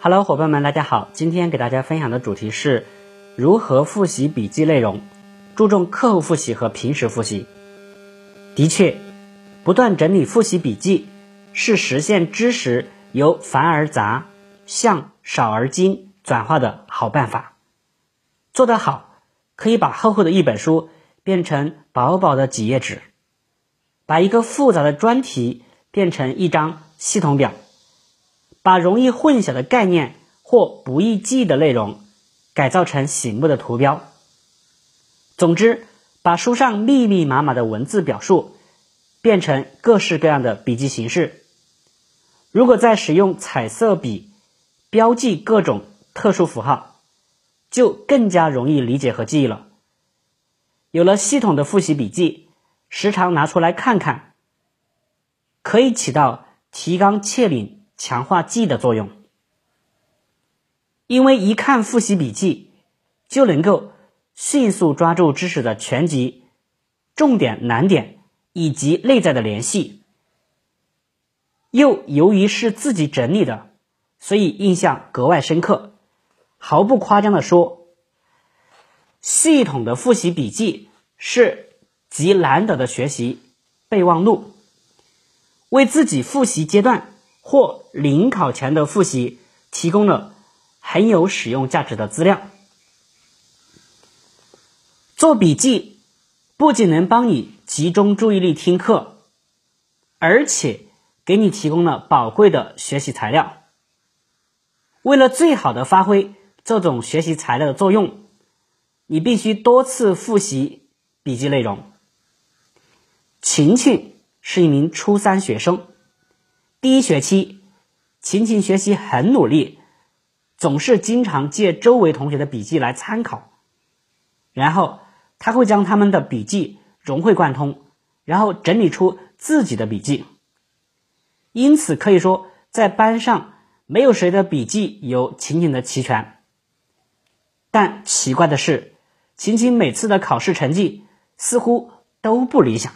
Hello，伙伴们，大家好！今天给大家分享的主题是如何复习笔记内容，注重课后复习和平时复习。的确，不断整理复习笔记是实现知识由繁而杂向少而精转化的好办法。做得好，可以把厚厚的一本书变成薄薄的几页纸，把一个复杂的专题变成一张系统表。把容易混淆的概念或不易记忆的内容改造成醒目的图标。总之，把书上密密麻麻的文字表述变成各式各样的笔记形式。如果再使用彩色笔标记各种特殊符号，就更加容易理解和记忆了。有了系统的复习笔记，时常拿出来看看，可以起到提纲挈领。强化记忆的作用，因为一看复习笔记就能够迅速抓住知识的全集、重点难点以及内在的联系，又由于是自己整理的，所以印象格外深刻。毫不夸张的说，系统的复习笔记是极难得的学习备忘录，为自己复习阶段。或临考前的复习提供了很有使用价值的资料。做笔记不仅能帮你集中注意力听课，而且给你提供了宝贵的学习材料。为了最好的发挥这种学习材料的作用，你必须多次复习笔记内容。晴晴是一名初三学生。第一学期，晴晴学习很努力，总是经常借周围同学的笔记来参考，然后他会将他们的笔记融会贯通，然后整理出自己的笔记。因此可以说，在班上没有谁的笔记有晴晴的齐全。但奇怪的是，晴晴每次的考试成绩似乎都不理想。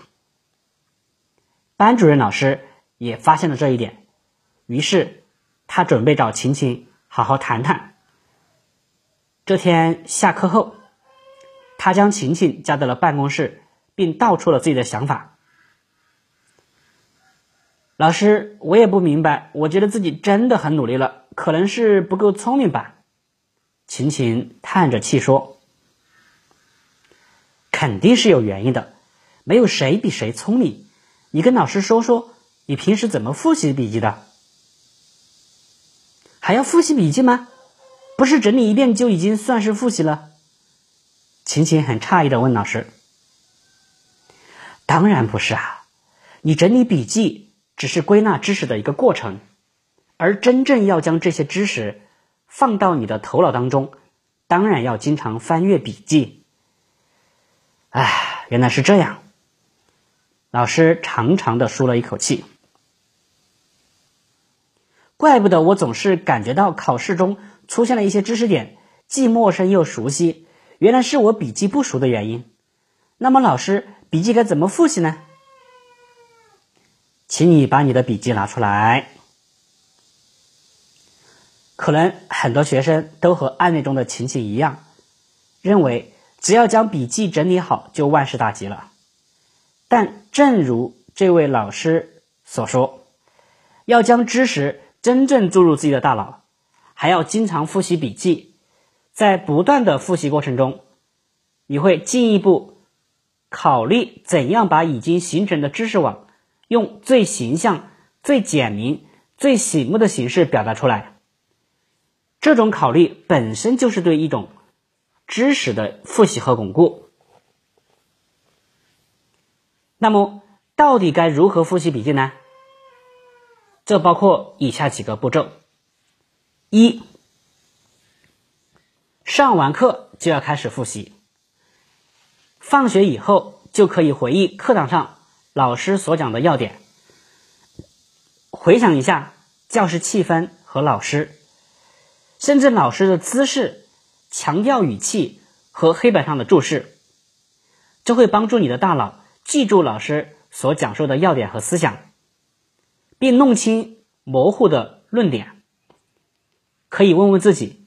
班主任老师。也发现了这一点，于是他准备找晴晴好好谈谈。这天下课后，他将晴晴叫到了办公室，并道出了自己的想法。老师，我也不明白，我觉得自己真的很努力了，可能是不够聪明吧？晴晴叹着气说：“肯定是有原因的，没有谁比谁聪明。你跟老师说说。”你平时怎么复习笔记的？还要复习笔记吗？不是整理一遍就已经算是复习了？晴晴很诧异的问老师：“当然不是啊，你整理笔记只是归纳知识的一个过程，而真正要将这些知识放到你的头脑当中，当然要经常翻阅笔记。”哎，原来是这样。老师长长的舒了一口气。怪不得我总是感觉到考试中出现了一些知识点，既陌生又熟悉，原来是我笔记不熟的原因。那么老师，笔记该怎么复习呢？请你把你的笔记拿出来。可能很多学生都和案例中的情形一样，认为只要将笔记整理好就万事大吉了。但正如这位老师所说，要将知识。真正注入自己的大脑，还要经常复习笔记，在不断的复习过程中，你会进一步考虑怎样把已经形成的知识网，用最形象、最简明、最醒目的形式表达出来。这种考虑本身就是对一种知识的复习和巩固。那么，到底该如何复习笔记呢？这包括以下几个步骤：一、上完课就要开始复习，放学以后就可以回忆课堂上老师所讲的要点，回想一下教室气氛和老师，甚至老师的姿势、强调语气和黑板上的注释，这会帮助你的大脑记住老师所讲述的要点和思想。并弄清模糊的论点。可以问问自己，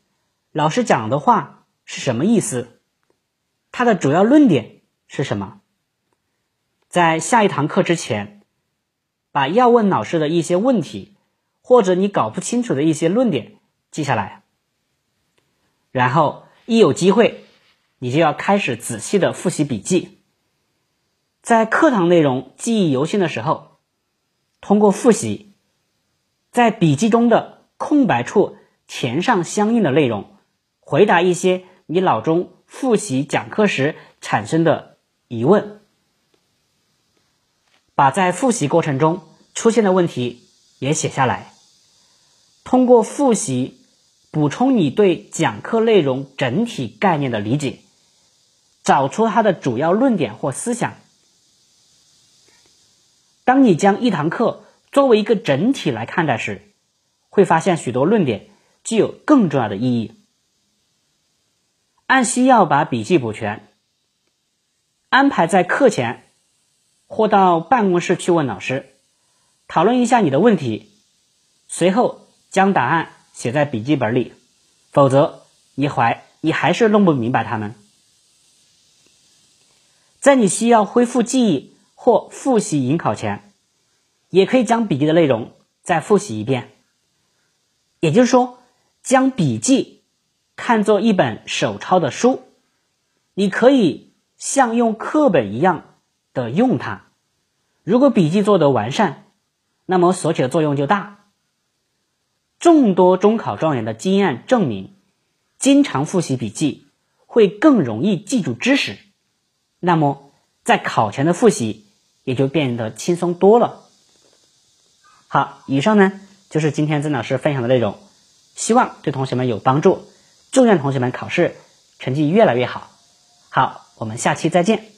老师讲的话是什么意思？他的主要论点是什么？在下一堂课之前，把要问老师的一些问题，或者你搞不清楚的一些论点记下来，然后一有机会，你就要开始仔细的复习笔记。在课堂内容记忆犹新的时候，通过复习，在笔记中的空白处填上相应的内容，回答一些你脑中复习讲课时产生的疑问。把在复习过程中出现的问题也写下来，通过复习补充你对讲课内容整体概念的理解，找出它的主要论点或思想。当你将一堂课作为一个整体来看待时，会发现许多论点具有更重要的意义。按需要把笔记补全，安排在课前。或到办公室去问老师，讨论一下你的问题，随后将答案写在笔记本里，否则你还你还是弄不明白他们。在你需要恢复记忆或复习迎考前，也可以将笔记的内容再复习一遍。也就是说，将笔记看作一本手抄的书，你可以像用课本一样。的用它，如果笔记做得完善，那么所起的作用就大。众多中考状元的经验证明，经常复习笔记会更容易记住知识，那么在考前的复习也就变得轻松多了。好，以上呢就是今天曾老师分享的内容，希望对同学们有帮助，祝愿同学们考试成绩越来越好。好，我们下期再见。